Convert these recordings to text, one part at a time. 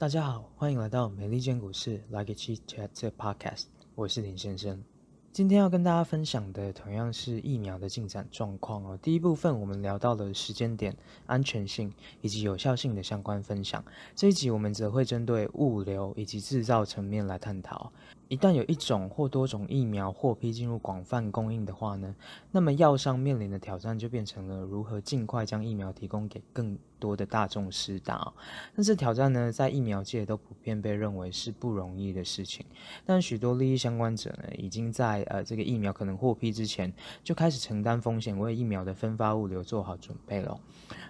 大家好，欢迎来到美利坚股市 Like a Chit Chat 这 Podcast，我是林先生。今天要跟大家分享的同样是疫苗的进展状况哦。第一部分我们聊到了时间点、安全性以及有效性的相关分享。这一集我们则会针对物流以及制造层面来探讨。一旦有一种或多种疫苗获批进入广泛供应的话呢，那么药商面临的挑战就变成了如何尽快将疫苗提供给更多的大众施打。但是挑战呢，在疫苗界都普遍被认为是不容易的事情。但许多利益相关者呢，已经在呃这个疫苗可能获批之前就开始承担风险，为疫苗的分发物流做好准备了。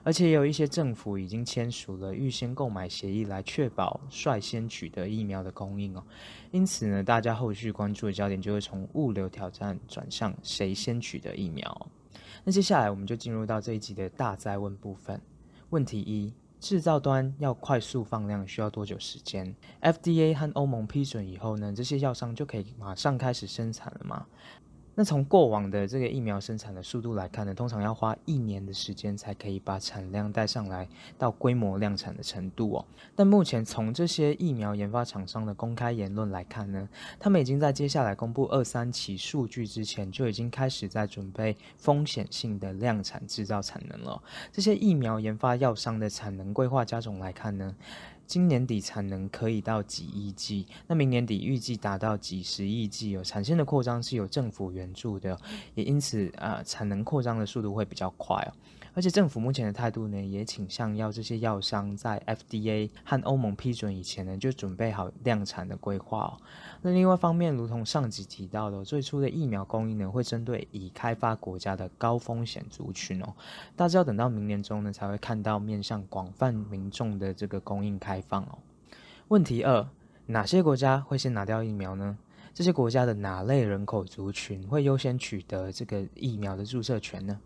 而且也有一些政府已经签署了预先购买协议，来确保率先取得疫苗的供应哦。因此呢，大家后续关注的焦点就会从物流挑战转向谁先取得疫苗。那接下来我们就进入到这一集的大灾问部分。问题一：制造端要快速放量需要多久时间？FDA 和欧盟批准以后呢，这些药商就可以马上开始生产了吗？那从过往的这个疫苗生产的速度来看呢，通常要花一年的时间才可以把产量带上来到规模量产的程度哦。但目前从这些疫苗研发厂商的公开言论来看呢，他们已经在接下来公布二三期数据之前，就已经开始在准备风险性的量产制造产能了。这些疫苗研发药商的产能规划加总来看呢，今年底产能可以到几亿剂，那明年底预计达到几十亿剂。有产线的扩张是有政府援助的，也因此啊、产能扩张的速度会比较快哦。而且政府目前的态度呢，也倾向要这些药商在 FDA 和欧盟批准以前呢，就准备好量产的规划哦。那另外一方面，如同上集提到的，最初的疫苗供应呢，会针对已开发国家的高风险族群哦。大致要等到明年中呢，才会看到面向广泛民众的这个供应开放哦。问题二：哪些国家会先拿掉疫苗呢？这些国家的哪类人口族群会优先取得这个疫苗的注射权呢？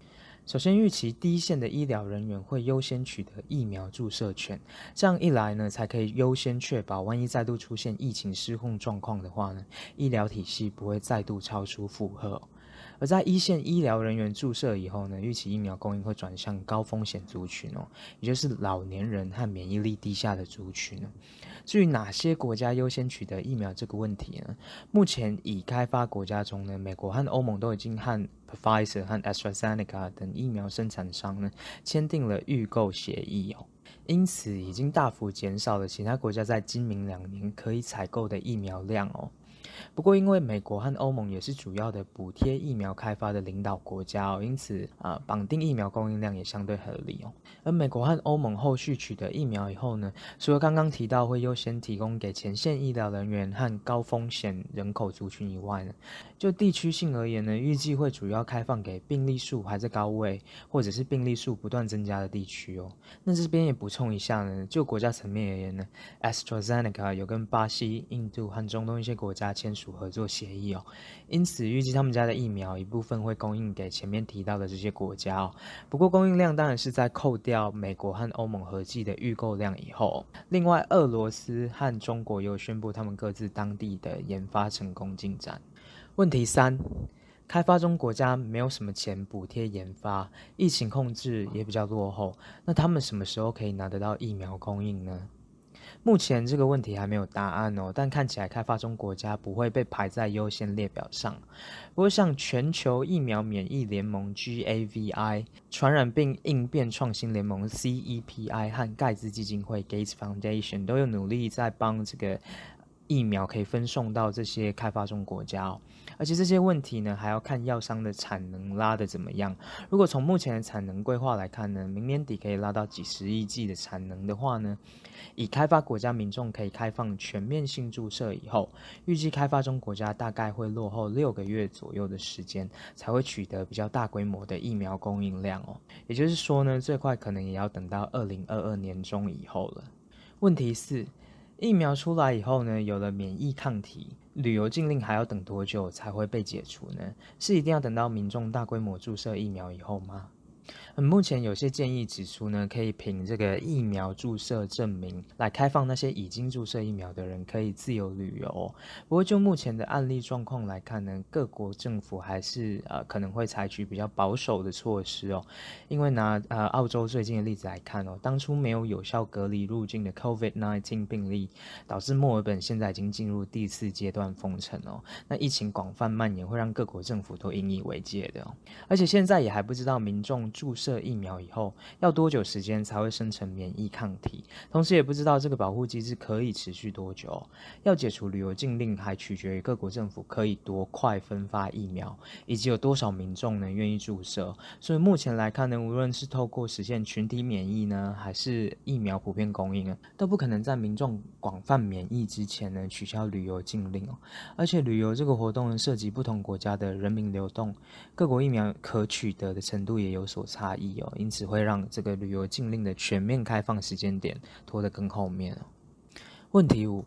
首先，预期第一线的医疗人员会优先取得疫苗注射权，这样一来呢，才可以优先确保，万一再度出现疫情失控状况的话呢，医疗体系不会再度超出负荷。而在一线医疗人员注射以后呢，预期疫苗供应会转向高风险族群哦，也就是老年人和免疫力低下的族群。至于哪些国家优先取得疫苗这个问题呢？目前已开发国家中呢，美国和欧盟都已经和 Pfizer 和 AstraZeneca 等疫苗生产商呢签订了预购协议哦，因此已经大幅减少了其他国家在今明两年可以采购的疫苗量哦。不过，因为美国和欧盟也是主要的补贴疫苗开发的领导国家哦，因此啊，绑定疫苗供应量也相对合理哦。而美国和欧盟后续取得疫苗以后呢，除了刚刚提到会优先提供给前线医疗人员和高风险人口族群以外呢，就地区性而言呢，预计会主要开放给病例数还在高位，或者是病例数不断增加的地区哦。那这边也补充一下呢，就国家层面而言呢，AstraZeneca 有跟巴西、印度和中东一些国家签署。合作协议哦，因此预计他们家的疫苗一部分会供应给前面提到的这些国家哦。不过供应量当然是在扣掉美国和欧盟合计的预购量以后。另外，俄罗斯和中国又宣布他们各自当地的研发成功进展。问题三：开发中国家没有什么钱补贴研发，疫情控制也比较落后，那他们什么时候可以拿得到疫苗供应呢？目前这个问题还没有答案哦，但看起来开发中国家不会被排在优先列表上。不过，像全球疫苗免疫联盟 （GAVI）、传染病应变创新联盟 （CEPI） 和盖茨基金会 （Gates Foundation） 都有努力在帮这个。疫苗可以分送到这些开发中国家哦，而且这些问题呢，还要看药商的产能拉得怎么样。如果从目前的产能规划来看呢，明年底可以拉到几十亿剂的产能的话呢，以开发国家民众可以开放全面性注射以后，预计开发中国家大概会落后六个月左右的时间，才会取得比较大规模的疫苗供应量哦。也就是说呢，最快可能也要等到二零二二年中以后了。问题四。疫苗出来以后呢，有了免疫抗体，旅游禁令还要等多久才会被解除呢？是一定要等到民众大规模注射疫苗以后吗？嗯，目前有些建议指出呢，可以凭这个疫苗注射证明来开放那些已经注射疫苗的人可以自由旅游。不过就目前的案例状况来看呢，各国政府还是呃可能会采取比较保守的措施哦。因为拿呃澳洲最近的例子来看哦，当初没有有效隔离入境的 COVID-19 病例，导致墨尔本现在已经进入第四阶段封城哦。那疫情广泛蔓延，会让各国政府都引以为戒的哦。而且现在也还不知道民众注射。射疫苗以后要多久时间才会生成免疫抗体？同时也不知道这个保护机制可以持续多久。要解除旅游禁令还取决于各国政府可以多快分发疫苗，以及有多少民众呢愿意注射。所以目前来看呢，无论是透过实现群体免疫呢，还是疫苗普遍供应啊，都不可能在民众广泛免疫之前呢取消旅游禁令哦。而且旅游这个活动，涉及不同国家的人民流动，各国疫苗可取得的程度也有所差。意哦，因此会让这个旅游禁令的全面开放时间点拖得更后面哦。问题五：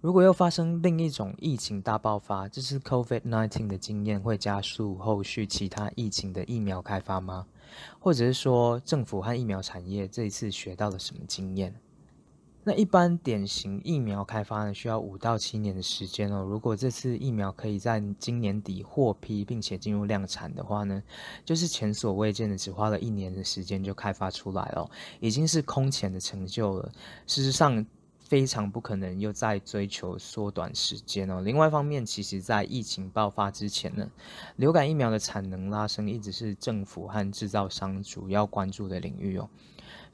如果又发生另一种疫情大爆发，这次 COVID-19 的经验会加速后续其他疫情的疫苗开发吗？或者是说，政府和疫苗产业这一次学到了什么经验？那一般典型疫苗开发呢，需要五到七年的时间哦。如果这次疫苗可以在今年底获批，并且进入量产的话呢，就是前所未见的，只花了一年的时间就开发出来了，已经是空前的成就了。事实上，非常不可能又再追求缩短时间哦。另外一方面，其实在疫情爆发之前呢，流感疫苗的产能拉升一直是政府和制造商主要关注的领域哦。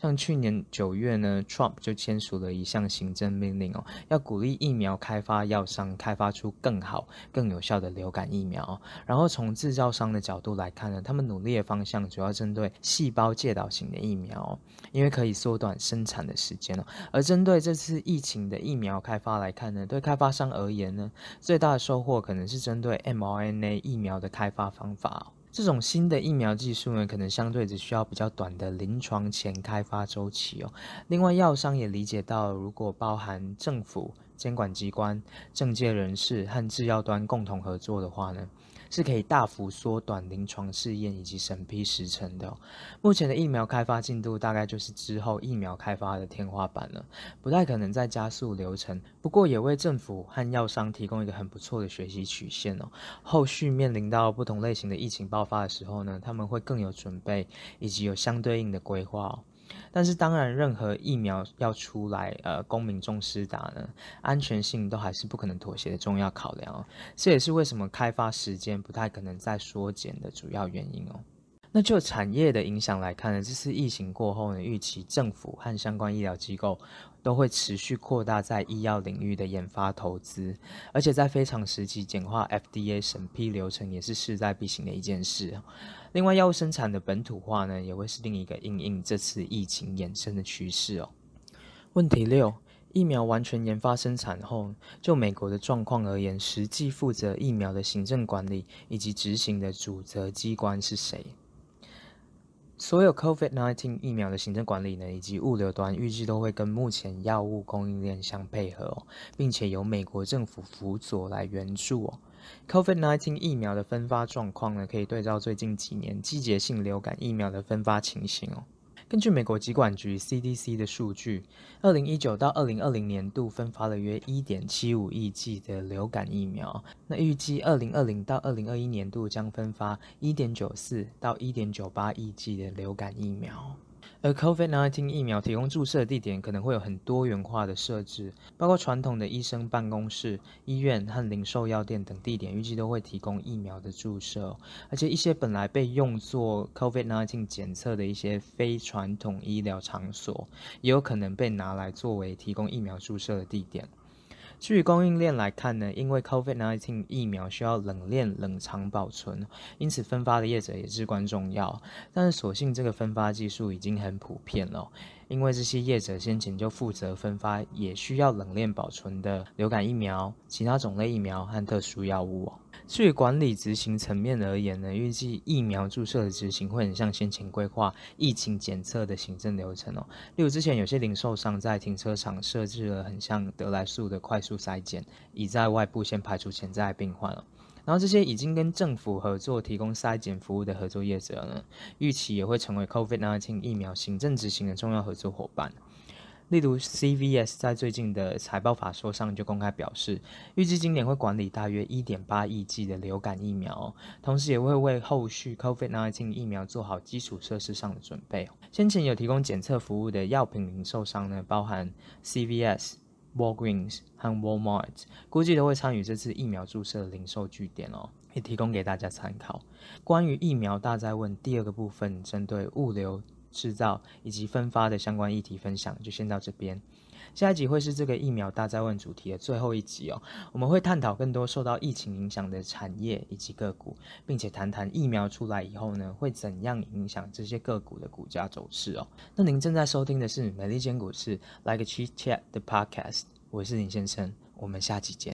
像去年九月呢，Trump 就签署了一项行政命令哦，要鼓励疫苗开发药商开发出更好、更有效的流感疫苗。然后从制造商的角度来看呢，他们努力的方向主要针对细胞介导型的疫苗，因为可以缩短生产的时间哦。而针对这次疫情的疫苗开发来看呢，对开发商而言呢，最大的收获可能是针对 mRNA 疫苗的开发方法。这种新的疫苗技术呢，可能相对只需要比较短的临床前开发周期哦。另外，药商也理解到，如果包含政府、监管机关、政界人士和制药端共同合作的话呢，是可以大幅缩短临床试验以及审批时程的。目前的疫苗开发进度大概就是之后疫苗开发的天花板了，不太可能再加速流程。不过也为政府和药商提供一个很不错的学习曲线哦。后续面临到不同类型的疫情爆发的时候呢，他们会更有准备以及有相对应的规划。但是当然，任何疫苗要出来，呃，公民众施打呢，安全性都还是不可能妥协的重要考量哦。这也是为什么开发时间不太可能再缩减的主要原因哦。那就产业的影响来看呢，这次疫情过后呢，预期政府和相关医疗机构都会持续扩大在医药领域的研发投资，而且在非常时期简化 FDA 审批流程也是势在必行的一件事。另外，药物生产的本土化呢，也会是另一个因应这次疫情衍生的趋势哦。问题六：疫苗完全研发生产后，就美国的状况而言，实际负责疫苗的行政管理以及执行的主责机关是谁？所有 COVID-19 疫苗的行政管理呢，以及物流端预计都会跟目前药物供应链相配合哦，并且由美国政府辅佐来援助哦。COVID-19 疫苗的分发状况呢，可以对照最近几年季节性流感疫苗的分发情形哦。根据美国疾管局 CDC 的数据，二零一九到二零二零年度分发了约一点七五亿剂的流感疫苗。那预计二零二零到二零二一年度将分发一点九四到一点九八亿剂的流感疫苗。而 COVID-19 疫苗提供注射的地点可能会有很多元化的设置，包括传统的医生办公室、医院和零售药店等地点，预计都会提供疫苗的注射。而且一些本来被用作 COVID-19 检测的一些非传统医疗场所，也有可能被拿来作为提供疫苗注射的地点。至于供应链来看呢，因为 COVID-19 疫苗需要冷链冷藏保存，因此分发的业者也至关重要。但是，所幸这个分发技术已经很普遍了，因为这些业者先前就负责分发也需要冷链保存的流感疫苗、其他种类疫苗和特殊药物。至于管理执行层面而言呢，预计疫苗注射的执行会很像先前规划疫情检测的行政流程哦。例如之前有些零售商在停车场设置了很像得来速的快速筛检，以在外部先排除潜在病患。然后这些已经跟政府合作提供筛检服务的合作业者呢，预期也会成为 COVID-19 疫苗行政执行的重要合作伙伴。例如，CVS 在最近的财报法说上就公开表示，预计今年会管理大约一点八亿剂的流感疫苗，同时也会为后续 COVID-19 疫苗做好基础设施上的准备。先前有提供检测服务的药品零售商呢，包含 CVS、Walgreens 和 Walmart，估计都会参与这次疫苗注射零售据点哦，也提供给大家参考。关于疫苗大灾问第二个部分，针对物流。制造以及分发的相关议题分享就先到这边，下一集会是这个疫苗大灾问主题的最后一集哦。我们会探讨更多受到疫情影响的产业以及个股，并且谈谈疫苗出来以后呢，会怎样影响这些个股的股价走势哦。那您正在收听的是美利坚股市 Like a Chit Chat 的 Podcast，我是林先生，我们下期见。